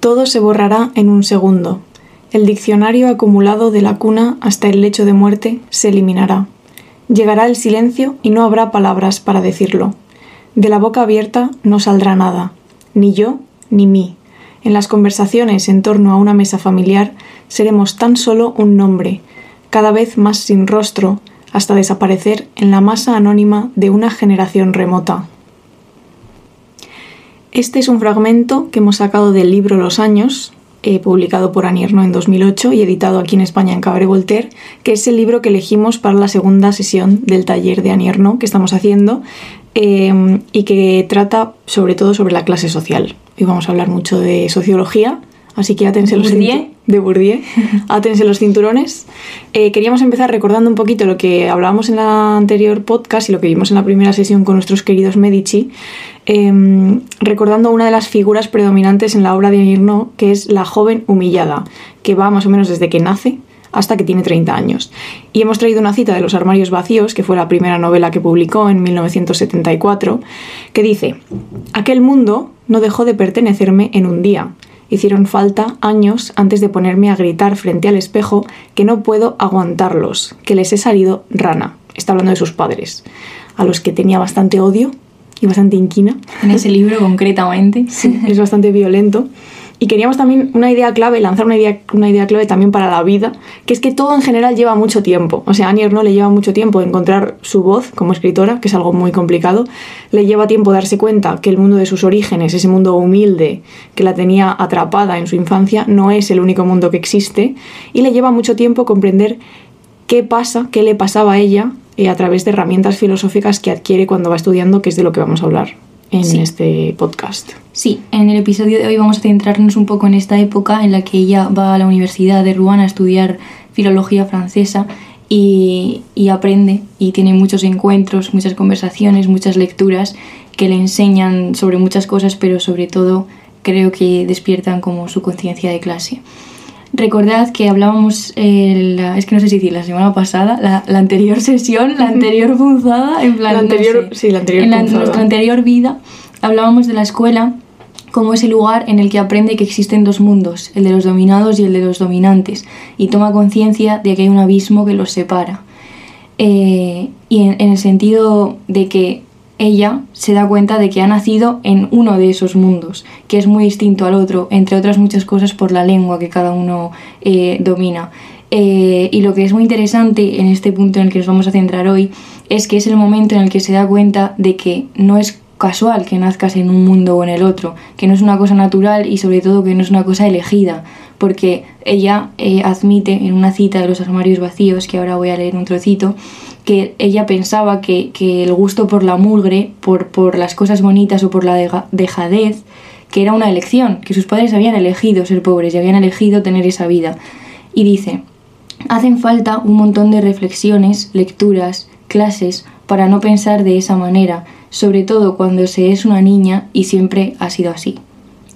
Todo se borrará en un segundo. El diccionario acumulado de la cuna hasta el lecho de muerte se eliminará. Llegará el silencio y no habrá palabras para decirlo. De la boca abierta no saldrá nada, ni yo ni mí. En las conversaciones en torno a una mesa familiar seremos tan solo un nombre, cada vez más sin rostro, hasta desaparecer en la masa anónima de una generación remota. Este es un fragmento que hemos sacado del libro Los Años, eh, publicado por Anierno en 2008 y editado aquí en España en Cabaret Voltaire, que es el libro que elegimos para la segunda sesión del taller de Anierno que estamos haciendo eh, y que trata sobre todo sobre la clase social. Y vamos a hablar mucho de sociología, así que átense los de Bourdieu, átense los cinturones. Eh, queríamos empezar recordando un poquito lo que hablábamos en la anterior podcast y lo que vimos en la primera sesión con nuestros queridos Medici, Em, recordando una de las figuras predominantes en la obra de Irno, que es la joven humillada, que va más o menos desde que nace hasta que tiene 30 años. Y hemos traído una cita de Los Armarios Vacíos, que fue la primera novela que publicó en 1974, que dice, Aquel mundo no dejó de pertenecerme en un día. Hicieron falta años antes de ponerme a gritar frente al espejo que no puedo aguantarlos, que les he salido rana. Está hablando de sus padres, a los que tenía bastante odio y bastante inquina. En ese libro concretamente. Sí, es bastante violento. Y queríamos también una idea clave, lanzar una idea, una idea clave también para la vida, que es que todo en general lleva mucho tiempo. O sea, a Annie no le lleva mucho tiempo encontrar su voz como escritora, que es algo muy complicado. Le lleva tiempo darse cuenta que el mundo de sus orígenes, ese mundo humilde que la tenía atrapada en su infancia, no es el único mundo que existe. Y le lleva mucho tiempo comprender qué pasa, qué le pasaba a ella eh, a través de herramientas filosóficas que adquiere cuando va estudiando, que es de lo que vamos a hablar en este podcast. Sí, en el episodio de hoy vamos a centrarnos un poco en esta época en la que ella va a la Universidad de Rouen a estudiar filología francesa y, y, aprende y tiene muchos encuentros, muchas conversaciones, muchas lecturas que le enseñan sobre muchas cosas, pero sobre todo creo que despiertan como su conciencia de clase. Recordad que hablábamos, es que no sé si decir la semana pasada, la, anterior sesión, la anterior punzada, en plan. La anterior, sí, la anterior En nuestra anterior vida hablábamos de la escuela como ese lugar en el que aprende que existen dos mundos, el de los dominados y el de los dominantes, y toma conciencia de que hay un abismo que los separa. Eh, y en el sentido de que ella se da cuenta de que ha nacido en uno de esos mundos, que es muy distinto al otro, entre otras muchas cosas por la lengua que cada uno eh, domina. Eh, y lo que es muy interesante en este punto en el que nos vamos a centrar hoy es que es el momento en el que se da cuenta de que no es casual que nazcas en un mundo o en el otro, que no es una cosa natural y sobre todo que no es una cosa elegida, porque ella eh, admite en una cita de los armarios vacíos, que ahora voy a leer un trocito, que ella pensaba que, el gusto por la mugre, por, por, las cosas bonitas o por la dejadez, que era una elección, que sus padres habían elegido ser pobres y habían elegido tener esa vida. Y dice, hacen falta un montón de reflexiones, lecturas, clases, para no pensar de esa manera, sobre todo cuando se es una niña y siempre ha sido así.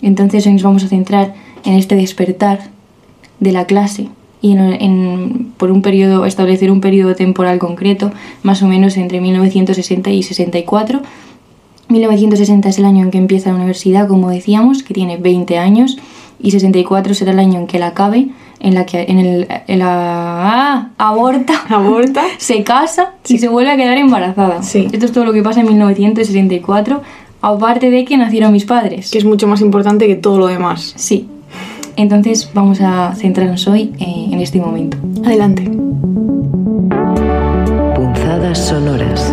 Entonces hoy nos vamos a centrar en este despertar de la clase, y en, por un periodo, establecer un periodo temporal concreto, más o menos entre 1960 y 64. 1960 es el año en que empieza la universidad, como decíamos, que tiene 20 años, y 64 será el año en que la acabe, en la que en el, la, ah, aborta, aborta, se casa y se vuelve a quedar embarazada. Sí. Esto es todo lo que pasa en 1964, aparte de que nacieron mis padres. Que es mucho más importante que todo lo demás. Sí, entonces vamos a centrarnos hoy eh, en este momento. Adelante. Punzadas sonoras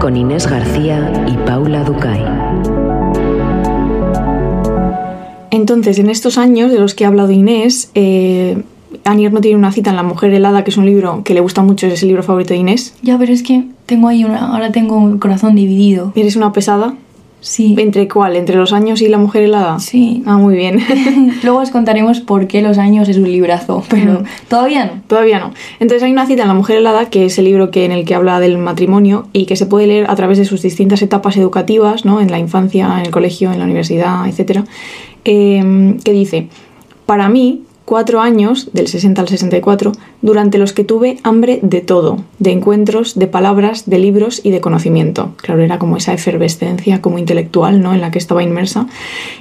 con Inés García y Paula Ducay. Entonces, en estos años de los que ha hablado Inés, eh, Anier no tiene una cita en La Mujer Helada, que es un libro que le gusta mucho, es el libro favorito de Inés. Ya, pero es que tengo ahí una, ahora tengo un corazón dividido. ¿Eres una pesada? Sí. ¿Entre cuál? ¿Entre los años y la mujer helada? Sí. Ah, muy bien. Luego os contaremos por qué los años es un librazo, pero mm. todavía no. Todavía no. Entonces hay una cita en La mujer helada, que es el libro que, en el que habla del matrimonio y que se puede leer a través de sus distintas etapas educativas, ¿no? En la infancia, en el colegio, en la universidad, etc. Em, que dice, para mí, cuatro años, del 60 al 64, durante los que tuve hambre de todo, de encuentros, de palabras, de libros y de conocimiento. Claro, era como esa efervescencia como intelectual ¿no? en la que estaba inmersa.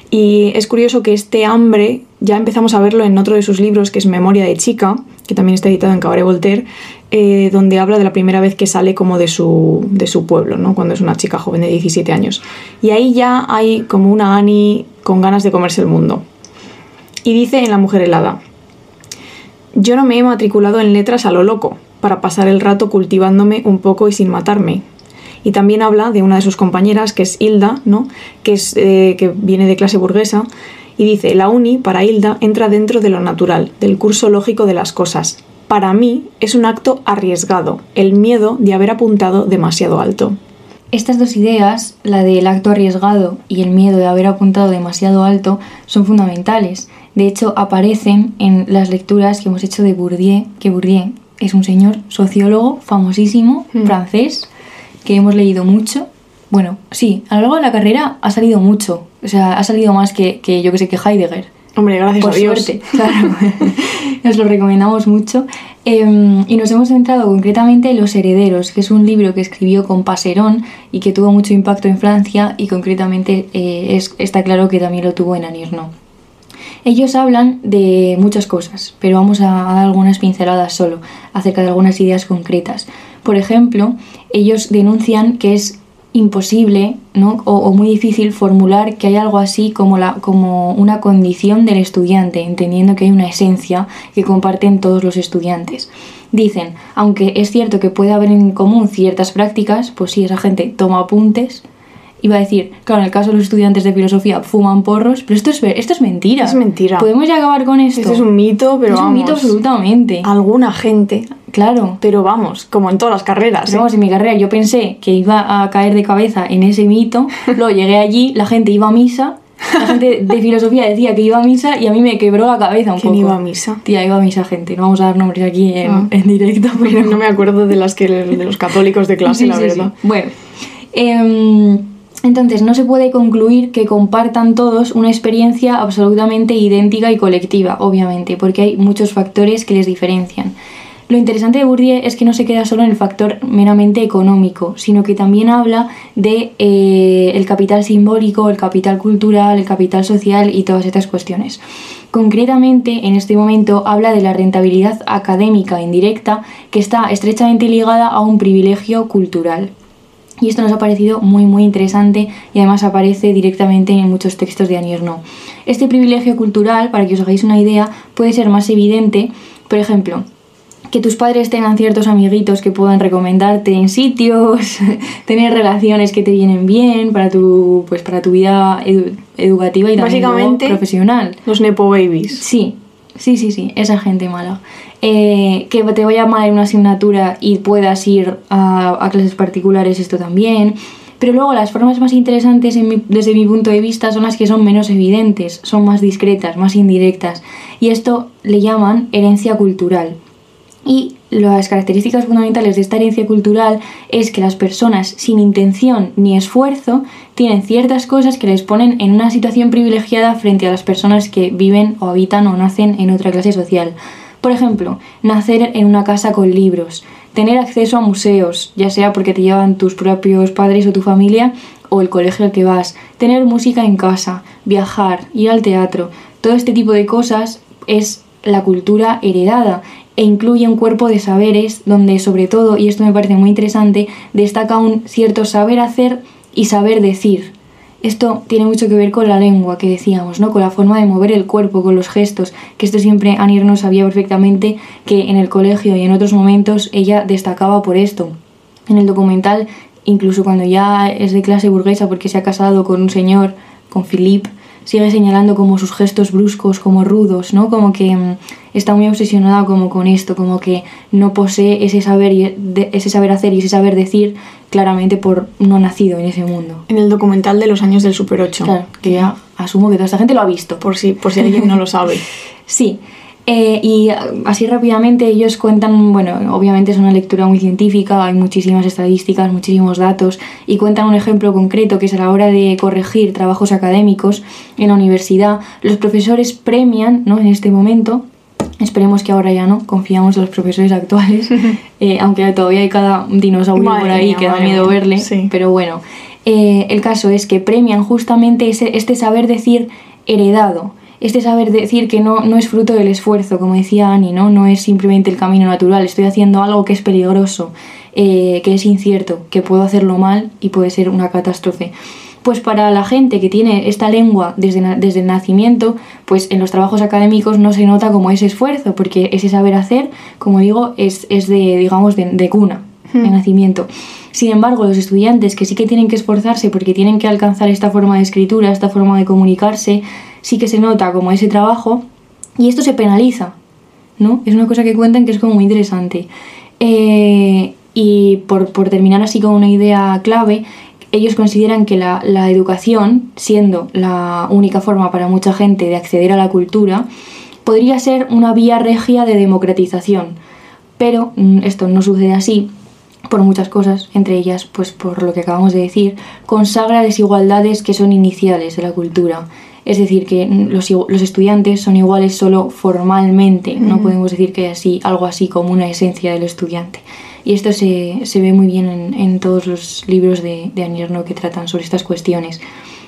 Y es curioso que este hambre ya empezamos a verlo en otro de sus libros, que es Memoria de chica, que también está editado en Cabaret Voltaire, eh, donde habla de la primera vez que sale como de su, de su pueblo, ¿no? cuando es una chica joven de 17 años. Y ahí ya hay como una Annie con ganas de comerse el mundo. Y dice en La mujer helada, yo no me he matriculado en letras a lo loco, para pasar el rato cultivándome un poco y sin matarme. Y también habla de una de sus compañeras, que es Hilda, ¿no? que, es, eh, que viene de clase burguesa, y dice, la uni, para Hilda, entra dentro de lo natural, del curso lógico de las cosas. Para mí es un acto arriesgado, el miedo de haber apuntado demasiado alto. Estas dos ideas, la del acto arriesgado y el miedo de haber apuntado demasiado alto, son fundamentales. De hecho, aparecen en las lecturas que hemos hecho de Bourdieu, que Bourdieu es un señor sociólogo famosísimo, Mm. francés, que hemos leído mucho. Bueno, sí, a lo largo de la carrera ha salido mucho. O sea, ha salido más que, que yo que sé, que Heidegger. Hombre, gracias Por a Dios. suerte, claro. Nos lo recomendamos mucho. Eh, y nos hemos centrado concretamente en Los Herederos, que es un libro que escribió con Paserón y que tuvo mucho impacto en Francia y concretamente eh, es- está claro que también lo tuvo en Anierno. Ellos hablan de muchas cosas, pero vamos a dar algunas pinceladas solo acerca de algunas ideas concretas. Por ejemplo, ellos denuncian que es imposible ¿no? o, muy difícil formular que hay algo así como, la, como una condición del estudiante, entendiendo que hay una esencia que comparten todos los estudiantes. Dicen, aunque es cierto que puede haber en común ciertas prácticas, pues si esa gente toma apuntes, iba a decir, claro, en el caso de los estudiantes de filosofía fuman porros, pero esto es, esto es mentira. Es mentira. Podemos ya acabar con esto. Este es un mito, pero Es un vamos, mito absolutamente. Alguna gente, Claro. pero vamos, como en todas las carreras. Pero ¿eh? vamos, en mi carrera yo pensé que iba a caer de cabeza en ese mito, luego llegué allí, la gente iba a misa, la gente de filosofía decía que iba a misa y a mí me quebró la cabeza un ¿Quién poco. iba a misa? Tía, iba a misa gente, no vamos a dar nombres aquí en, Ah. en directo, pero No me acuerdo de las que de los católicos de clase, Sí, la sí, verdad. sí. Bueno, em, entonces no se puede concluir que compartan todos una experiencia absolutamente idéntica y colectiva, obviamente, porque hay muchos factores que les diferencian. Lo interesante de Bourdieu es que no se queda solo en el factor meramente económico, sino que también habla de eh, el capital simbólico, el capital cultural, el capital social y todas estas cuestiones. Concretamente, en este momento habla de la rentabilidad académica indirecta que está estrechamente ligada a un privilegio cultural. Y esto nos ha parecido muy muy interesante y además aparece directamente en muchos textos de Anierno. Este privilegio cultural, para que os hagáis una idea, puede ser más evidente, por ejemplo, que tus padres tengan ciertos amiguitos que puedan recomendarte en sitios, tener relaciones que te vienen bien para tu, pues para tu vida edu- educativa y también Básicamente- profesional. Los Nepo Babies. Sí, sí, sí, sí, esa gente mala. Eh, que te vaya mal en una asignatura y puedas ir a, clases particulares, esto también. Pero luego las formas más interesantes en desde mi punto de vista son las que son menos evidentes, son más discretas, más indirectas. Y esto le llaman herencia cultural. Y las características fundamentales de esta herencia cultural es que las personas sin intención ni esfuerzo tienen ciertas cosas que les ponen en una situación privilegiada frente a las personas que viven o habitan o nacen en otra clase social. Por ejemplo, nacer en una casa con libros, tener acceso a museos, ya sea porque te llevan tus propios padres o tu familia o el colegio al que vas, tener música en casa, viajar, ir al teatro, todo este tipo de cosas es la cultura heredada e incluye un cuerpo de saberes donde sobre todo, y esto me parece muy interesante, destaca un cierto saber hacer y saber decir. Esto tiene mucho que ver con la lengua que decíamos, ¿no? Con la forma de mover el cuerpo, con los gestos, que esto siempre Anir no sabía perfectamente que en el colegio y en otros momentos ella destacaba por esto. En el documental, incluso cuando ya es de clase burguesa porque se ha casado con un señor, con Philippe, sigue señalando como sus gestos bruscos, como rudos, ¿no? Como que mm, está muy obsesionada como con esto, como que no posee ese saber, y de- ese saber hacer y ese saber decir claramente por no nacido en ese mundo. En el documental de los años del Super 8. Claro, que ya asumo que toda esta gente lo ha visto. Por si, por si alguien no lo sabe. Sí. Eh, y ah, así rápidamente ellos cuentan, bueno, obviamente es una lectura muy científica, hay muchísimas estadísticas, muchísimos datos, y cuentan un ejemplo concreto que es a la hora de corregir trabajos académicos en la universidad, los profesores premian, ¿no? En este momento, Esperemos que ahora ya no, confiamos en los profesores actuales, eh, aunque todavía hay cada dinosaurio por ahí que da miedo verle, pero bueno, eh, el caso es que premian justamente ese, este saber decir heredado, este saber decir que no, no es fruto del esfuerzo, como decía Ani, ¿no? no es simplemente el camino natural, estoy haciendo algo que es peligroso, eh, que es incierto, que puedo hacerlo mal y puede ser una catástrofe. Pues para la gente que tiene esta lengua desde, desde el nacimiento, pues en los trabajos académicos no se nota como ese esfuerzo, porque ese saber hacer, como digo, es, es de, digamos, de, cuna, de hmm. nacimiento. Sin embargo, los estudiantes que sí que tienen que esforzarse porque tienen que alcanzar esta forma de escritura, esta forma de comunicarse, sí que se nota como ese trabajo y esto se penaliza, ¿no? Es una cosa que cuentan que es como muy interesante. Eh, y por, por, terminar así con una idea clave, ellos consideran que la, la, educación, siendo la única forma para mucha gente de acceder a la cultura, podría ser una vía regia de democratización. Pero mm, esto no sucede así por muchas cosas, entre ellas, pues por lo que acabamos de decir, consagra desigualdades que son iniciales de la cultura. Es decir, que los, los estudiantes son iguales solo formalmente, no podemos decir que así, algo así como una esencia del estudiante. Y esto se, se ve muy bien en, en, todos los libros de, de Anierno que tratan sobre estas cuestiones.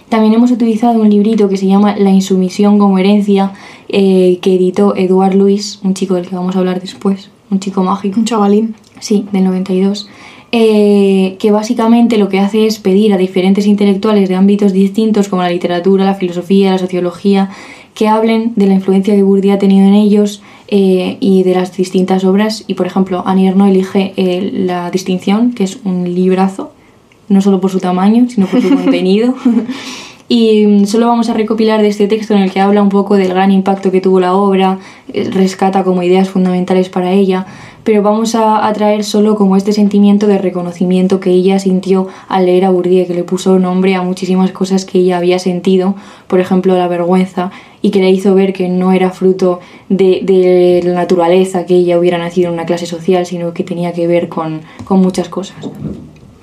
También hemos utilizado un librito que se llama La insumisión como herencia, eh, que editó Eduard Luis, un chico del que vamos a hablar después, un chico mágico. Un chavalín sí, del 92, eh, que básicamente lo que hace es pedir a diferentes intelectuales de ámbitos distintos como la literatura, la filosofía, la sociología, que hablen de la influencia que Bourdieu ha tenido en ellos eh, y de las distintas obras. Y por ejemplo, Annie Ernaux elige eh, La Distinción, que es un librazo, no solo por su tamaño, sino por su contenido. Y mm, solo vamos a recopilar de este texto en el que habla un poco del gran impacto que tuvo la obra, rescata como ideas fundamentales para ella, pero vamos a, traer solo como este sentimiento de reconocimiento que ella sintió al leer a Bourdieu, que le puso nombre a muchísimas cosas que ella había sentido, por ejemplo la vergüenza, y que le hizo ver que no era fruto de, la naturaleza que ella hubiera nacido en una clase social, sino que tenía que ver con muchas cosas.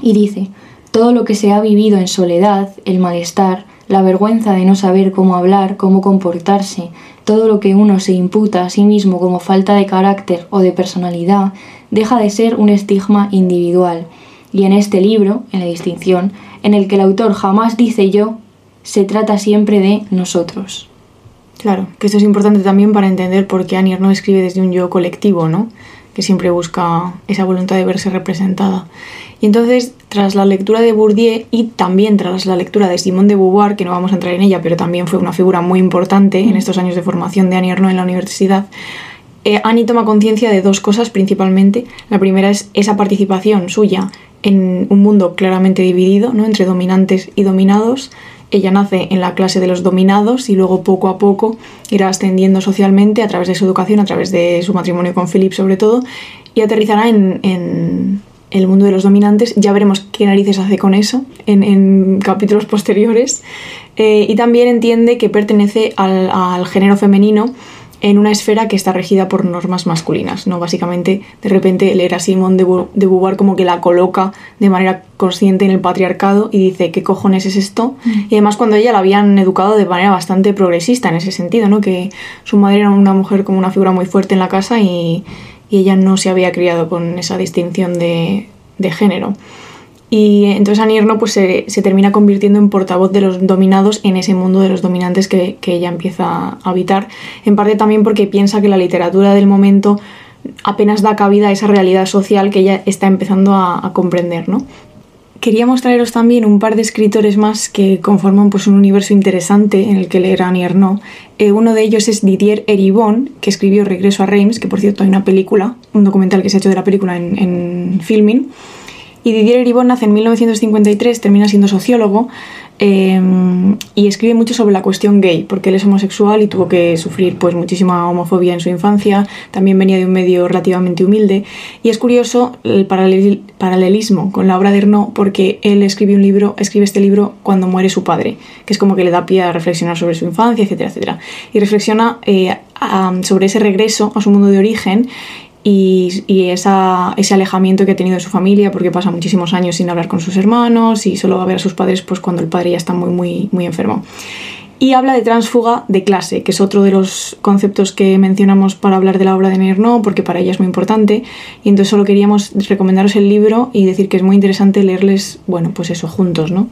Y dice, todo lo que se ha vivido en soledad, el malestar, la vergüenza de no saber cómo hablar, cómo comportarse, todo lo que uno se imputa a sí mismo como falta de carácter o de personalidad, deja de ser un estigma individual. Y en este libro, en la distinción, en el que el autor jamás dice yo, se trata siempre de nosotros. Claro, que esto es importante también para entender por qué Anier no escribe desde un yo colectivo, ¿no? Que siempre busca esa voluntad de verse representada. Y entonces, tras la lectura de Bourdieu y también tras la lectura de Simone de Beauvoir, que no vamos a entrar en ella, pero también fue una figura muy importante en estos años de formación de Annie Ernaux en la universidad, eh, Annie toma conciencia de dos cosas principalmente. La primera es esa participación suya en un mundo claramente dividido, ¿no? entre dominantes y dominados. Ella nace en la clase de los dominados y luego poco a poco irá ascendiendo socialmente a través de su educación, a través de su matrimonio con Philip sobre todo, y aterrizará en el mundo de los dominantes. Ya veremos qué narices hace con eso en, capítulos posteriores. Eh, y también entiende que pertenece al, género femenino en una esfera que está regida por normas masculinas, ¿no? Básicamente, de repente leer a Simone de, de, Beauvoir como que la coloca de manera consciente en el patriarcado y dice, ¿qué cojones es esto? Mm. Y además cuando ella la habían educado de manera bastante progresista en ese sentido, ¿no? Que su madre era una mujer como una figura muy fuerte en la casa y, y ella no se había criado con esa distinción de, género. Y entonces Anierno pues se, termina convirtiendo en portavoz de los dominados en ese mundo de los dominantes que, ella empieza a habitar, en parte también porque piensa que la literatura del momento apenas da cabida a esa realidad social que ella está empezando a, a comprender, ¿no? Queríamos traeros también un par de escritores más que conforman pues, un universo interesante en el que leer Annie eh, uno de ellos es Didier Eribon, que escribió Regreso a Reims, que por cierto hay una película, un documental que se ha hecho de la película en, en filming. Y Didier Eribon nace en 1953, termina siendo sociólogo em, y escribe mucho sobre la cuestión gay, porque él es homosexual y tuvo que sufrir pues, muchísima homofobia en su infancia, también venía de un medio relativamente humilde. Y es curioso el paralelismo con la obra de Ernaud, porque él escribe, un libro, escribe este libro cuando muere su padre, que es como que le da pie a reflexionar sobre su infancia, etcétera, etcétera. Y reflexiona eh, sobre ese regreso a su mundo de origen y, ese alejamiento que ha tenido de su familia porque pasa muchísimos años sin hablar con sus hermanos y solo va a ver a sus padres pues cuando el padre ya está muy muy muy enfermo Y habla de transfuga de clase, que es otro de los conceptos que mencionamos para hablar de la obra de Nierno, porque para ella es muy importante. Y entonces solo queríamos recomendaros el libro y decir que es muy interesante leerles, bueno, pues eso, juntos, ¿no?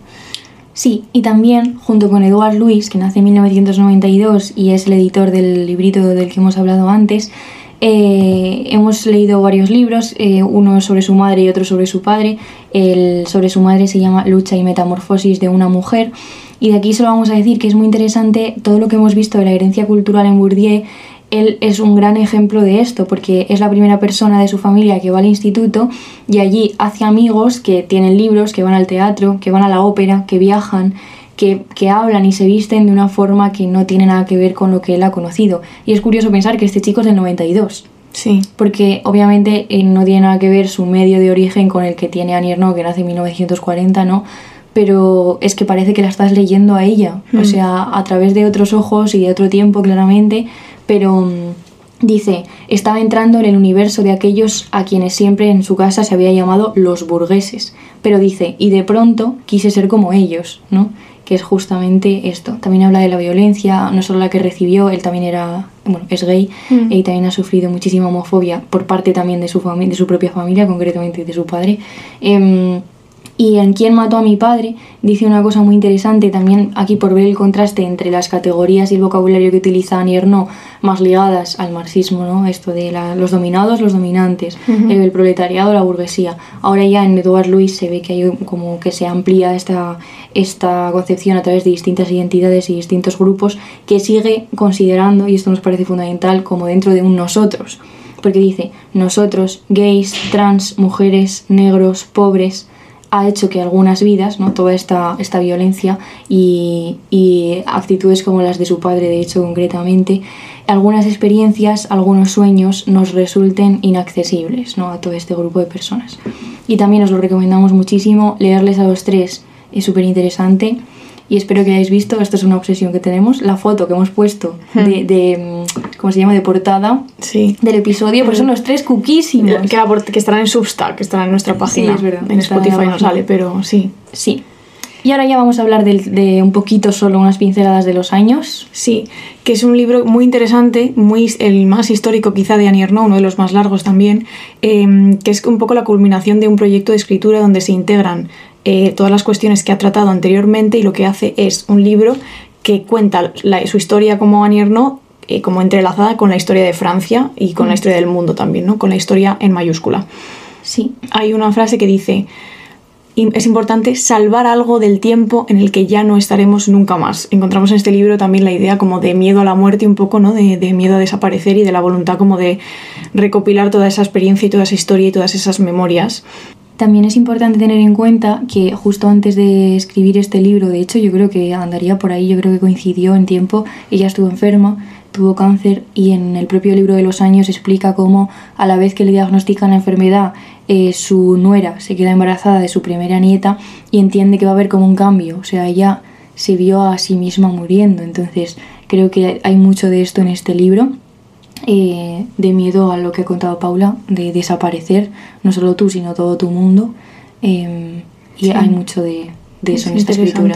Sí, y también junto con Eduard Luis, que nace en 1992 y es el editor del librito del que hemos hablado antes, eh, hemos leído varios libros, eh, uno sobre su madre y otro sobre su padre. El sobre su madre se llama Lucha y Metamorfosis de una mujer. Y de aquí solo vamos a decir que es muy interesante todo lo que hemos visto de la herencia cultural en Bourdieu. Él es un gran ejemplo de esto porque es la primera persona de su familia que va al instituto y allí hace amigos que tienen libros, que van al teatro, que van a la ópera, que viajan que, hablan y se visten de una forma que no tiene nada que ver con lo que él ha conocido. Y es curioso pensar que este chico es del 92. Sí. Porque obviamente eh, no tiene nada que ver su medio de origen con el que tiene Anierno, que nace en 1940, ¿no? Pero es que parece que la estás leyendo a ella, o mm. sea, a través de otros ojos y de otro tiempo, claramente, pero mm, dice, estaba entrando en el universo de aquellos a quienes siempre en su casa se había llamado los burgueses, pero dice, y de pronto quise ser como ellos, ¿no? Que es justamente esto. También habla de la violencia, no solo la que recibió, él también era, bueno, es gay mm. y también ha sufrido muchísima homofobia por parte también de su, de su propia familia, concretamente de su padre. Em, y en Quién mató a mi padre dice una cosa muy interesante también aquí por ver el contraste entre las categorías y el vocabulario que utiliza Nierno más ligadas al marxismo, ¿no? Esto de los dominados, los dominantes, el proletariado, la burguesía. Ahora ya en Edouard Louis se ve que hay como que se amplía esta, esta concepción a través de distintas identidades y distintos grupos que sigue considerando, y esto nos parece fundamental, como dentro de un nosotros. Porque dice, nosotros, gays, trans, mujeres, negros, pobres, ha hecho que algunas vidas, ¿no? toda esta, esta violencia y, y, actitudes como las de su padre, de hecho concretamente, algunas experiencias, algunos sueños nos resulten inaccesibles ¿no? a todo este grupo de personas. Y también os lo recomendamos muchísimo, leerles a los tres es súper interesante y espero que hayáis visto, esto es una obsesión que tenemos, la foto que hemos puesto hmm. de, de ¿cómo se llama?, de portada sí. del episodio, pues son los tres cookies Que, que estarán en Substack, que estarán en nuestra página. es verdad. En Spotify no sale, pero sí. Sí. Y ahora ya vamos a hablar de, un poquito, solo unas pinceladas de los años. Sí, que es un libro muy interesante, muy, el más histórico quizá de Annie uno de los más largos también, em, que es un poco la culminación de un proyecto de escritura donde se integran eh, todas las cuestiones que ha tratado anteriormente y lo que hace es un libro que cuenta su historia como Annie eh, como entrelazada con la historia de Francia y con la historia del mundo también, ¿no? con la historia en mayúscula. Sí. Hay una frase que dice, es importante salvar algo del tiempo en el que ya no estaremos nunca más. Encontramos en este libro también la idea como de miedo a la muerte un poco, ¿no? De, de, miedo a desaparecer y de la voluntad como de recopilar toda esa experiencia y toda esa historia y todas esas memorias también es importante tener en cuenta que justo antes de escribir este libro, de hecho yo creo que andaría por ahí, yo creo que coincidió en tiempo, ella estuvo enferma, tuvo cáncer y en el propio libro de los años explica cómo a la vez que le diagnostican la enfermedad, eh, su nuera se queda embarazada de su primera nieta y entiende que va a haber como un cambio, o sea, ella se vio a sí misma muriendo, entonces creo que hay mucho de esto en este libro eh, de miedo a lo que ha contado Paula, de desaparecer, no solo tú, sino todo tu mundo. Em, y hay mucho de, eso en esta escritura.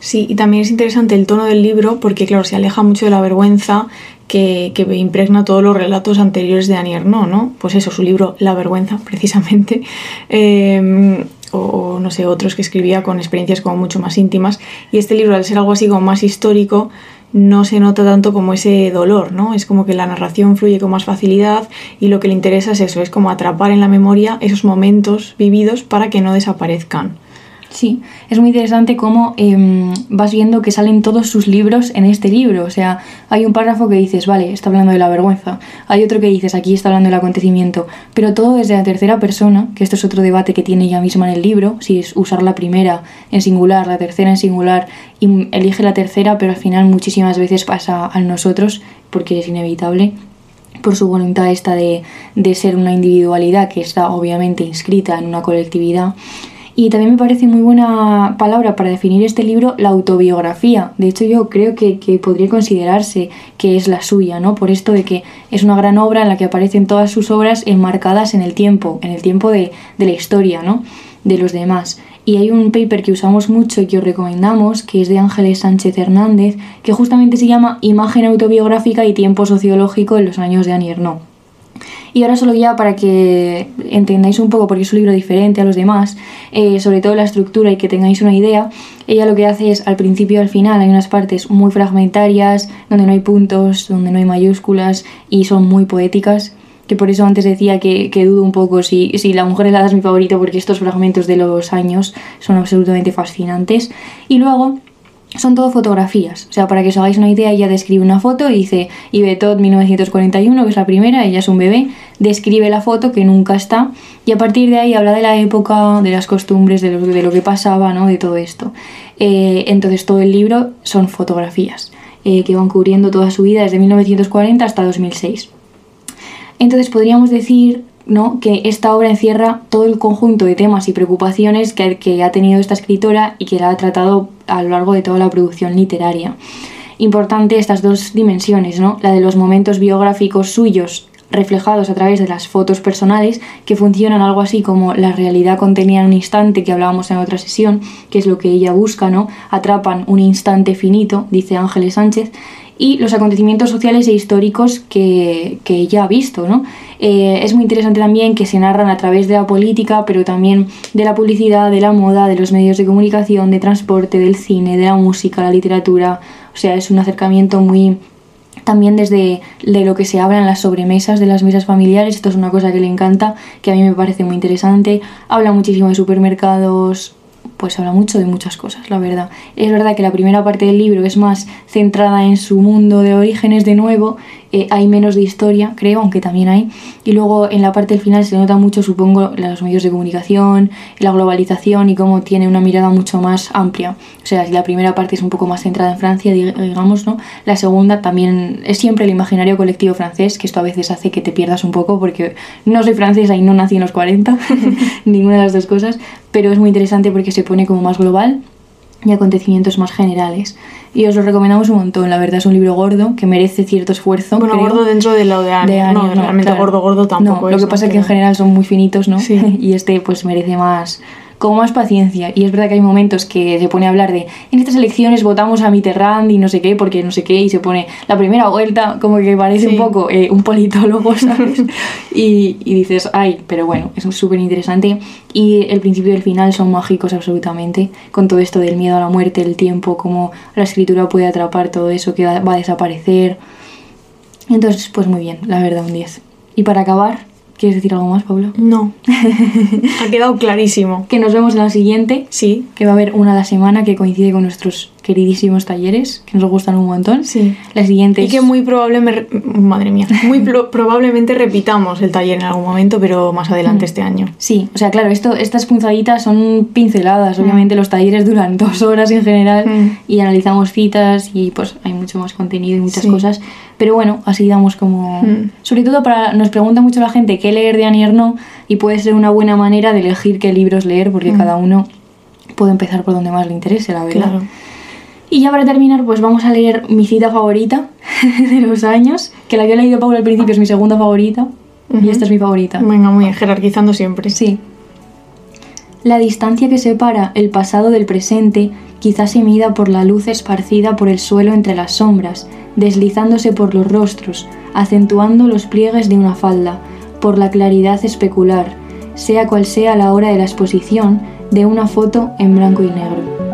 Sí, y también es interesante el tono del libro porque, claro, se aleja mucho de la vergüenza que, que impregna todos los relatos anteriores de Annie ¿no? Pues eso, su libro La vergüenza, precisamente. Em, o, no sé, otros que escribía con experiencias como mucho más íntimas. Y este libro, al ser algo así como más histórico, no se nota tanto como ese dolor, ¿no? Es como que la narración fluye con más facilidad y lo que le interesa es eso, es como atrapar en la memoria esos momentos vividos para que no desaparezcan. Sí, es muy interesante cómo em, vas viendo que salen todos sus libros en este libro. O sea, hay un párrafo que dices, vale, está hablando de la vergüenza. Hay otro que dices, aquí está hablando del acontecimiento. Pero todo desde la tercera persona, que esto es otro debate que tiene ella misma en el libro, si es usar la primera en singular, la tercera en singular, y elige la tercera, pero al final muchísimas veces pasa a nosotros, porque es inevitable por su voluntad esta de, de ser una individualidad que está obviamente inscrita en una colectividad Y también me parece muy buena palabra para definir este libro la autobiografía. De hecho, yo creo que, que, podría considerarse que es la suya, ¿no? Por esto de que es una gran obra en la que aparecen todas sus obras enmarcadas en el tiempo, en el tiempo de, de la historia, ¿no? De los demás. Y hay un paper que usamos mucho y que os recomendamos, que es de Ángeles Sánchez Hernández, que justamente se llama Imagen autobiográfica y tiempo sociológico en los años de Annie Y ahora solo ya para que entendáis un poco, porque es un libro diferente a los demás, eh, sobre todo la estructura y que tengáis una idea, ella lo que hace es al principio y al final hay unas partes muy fragmentarias, donde no hay puntos, donde no hay mayúsculas y son muy poéticas que por eso antes decía que, dudo un poco si, si La Mujer helada es mi favorito porque estos fragmentos de los años son absolutamente fascinantes. Y luego son todo fotografías, o sea, para que os hagáis una idea, ella describe una foto y dice Ibetot 1941, que es la primera, ella es un bebé, describe la foto que nunca está y a partir de ahí habla de la época, de las costumbres, de lo, que pasaba, ¿no? de todo esto. Eh, entonces todo el libro son fotografías eh, que van cubriendo toda su vida desde 1940 hasta 2006. Entonces podríamos decir ¿no? que esta obra encierra todo el conjunto de temas y preocupaciones que, que, ha tenido esta escritora y que la ha tratado a lo largo de toda la producción literaria. Importante estas dos dimensiones, ¿no? la de los momentos biográficos suyos reflejados a través de las fotos personales que funcionan algo así como la realidad contenida en un instante que hablábamos en otra sesión, que es lo que ella busca, ¿no? Atrapan un instante finito, dice Ángeles Sánchez, y los acontecimientos sociales e históricos que, que ella ha visto. ¿no? Eh, es muy interesante también que se narran a través de la política, pero también de la publicidad, de la moda, de los medios de comunicación, de transporte, del cine, de la música, la literatura. O sea, es un acercamiento muy también desde de lo que se habla en las sobremesas de las mesas familiares, esto es una cosa que le encanta, que a mí me parece muy interesante. Habla muchísimo de supermercados, pues habla mucho de muchas cosas, la verdad. Es verdad que la primera parte del libro es más centrada en su mundo de orígenes de nuevo eh, hay menos de historia, creo, aunque también hay. Y luego en la parte del final se nota mucho, supongo, los medios de comunicación, la globalización y cómo tiene una mirada mucho más amplia. O sea, si la primera parte es un poco más centrada en Francia, digamos, ¿no? La segunda también es siempre el imaginario colectivo francés, que esto a veces hace que te pierdas un poco porque no soy francesa y no nací en los 40, ninguna de las dos cosas, pero es muy interesante porque se pone como más global y acontecimientos más generales. Y os lo recomendamos un montón, la verdad es un libro gordo que merece cierto esfuerzo. Bueno, gordo dentro de lo de Annie, no, realmente gordo, gordo tampoco. No, lo que pasa es que en general son muy finitos, ¿no? Sí. y este pues merece más, con más paciencia. Y es verdad que hay momentos que se pone a hablar de en estas elecciones votamos a Mitterrand y no sé qué, porque no sé qué, y se pone la primera vuelta, como que parece un poco eh, un politólogo, ¿sabes? y, y, dices, ay, pero bueno, es súper interesante. Y el principio y el final son mágicos absolutamente, con todo esto del miedo a la muerte, el tiempo, cómo la escritura puede atrapar todo eso que va a desaparecer. Entonces, pues muy bien, la verdad, un 10. Y para acabar, ¿Quieres decir algo más, Pablo? No. ha quedado clarísimo. Que nos vemos en la siguiente. Sí. Que va a haber una a la semana que coincide con nuestros queridísimos talleres, que nos gustan un montón. Sí. La siguiente Y que muy probablemente, madre mía, muy probablemente repitamos el taller en algún momento, pero más adelante mm. este año. Sí, o sea, claro, esto, estas punzaditas son pinceladas. Mm. Obviamente los talleres duran dos horas en general mm. y analizamos citas y pues hay mucho más contenido y muchas cosas. Pero bueno, así damos como... Sobre todo para... Nos pregunta mucho la gente qué leer de Annie no y puede ser una buena manera de elegir qué libros leer porque cada uno puede empezar por donde más le interese, la verdad. Claro. Y ya para terminar, pues vamos a leer mi cita favorita de los años, que la que he leído Paula al principio es mi segunda favorita, y esta es mi favorita. Venga, muy bien, jerarquizando siempre. Sí. La distancia que separa el pasado del presente quizás se mida por la luz esparcida por el suelo entre las sombras, deslizándose por los rostros, acentuando los pliegues de una falda, por la claridad especular, sea cual sea la hora de la exposición, de una foto en blanco y negro.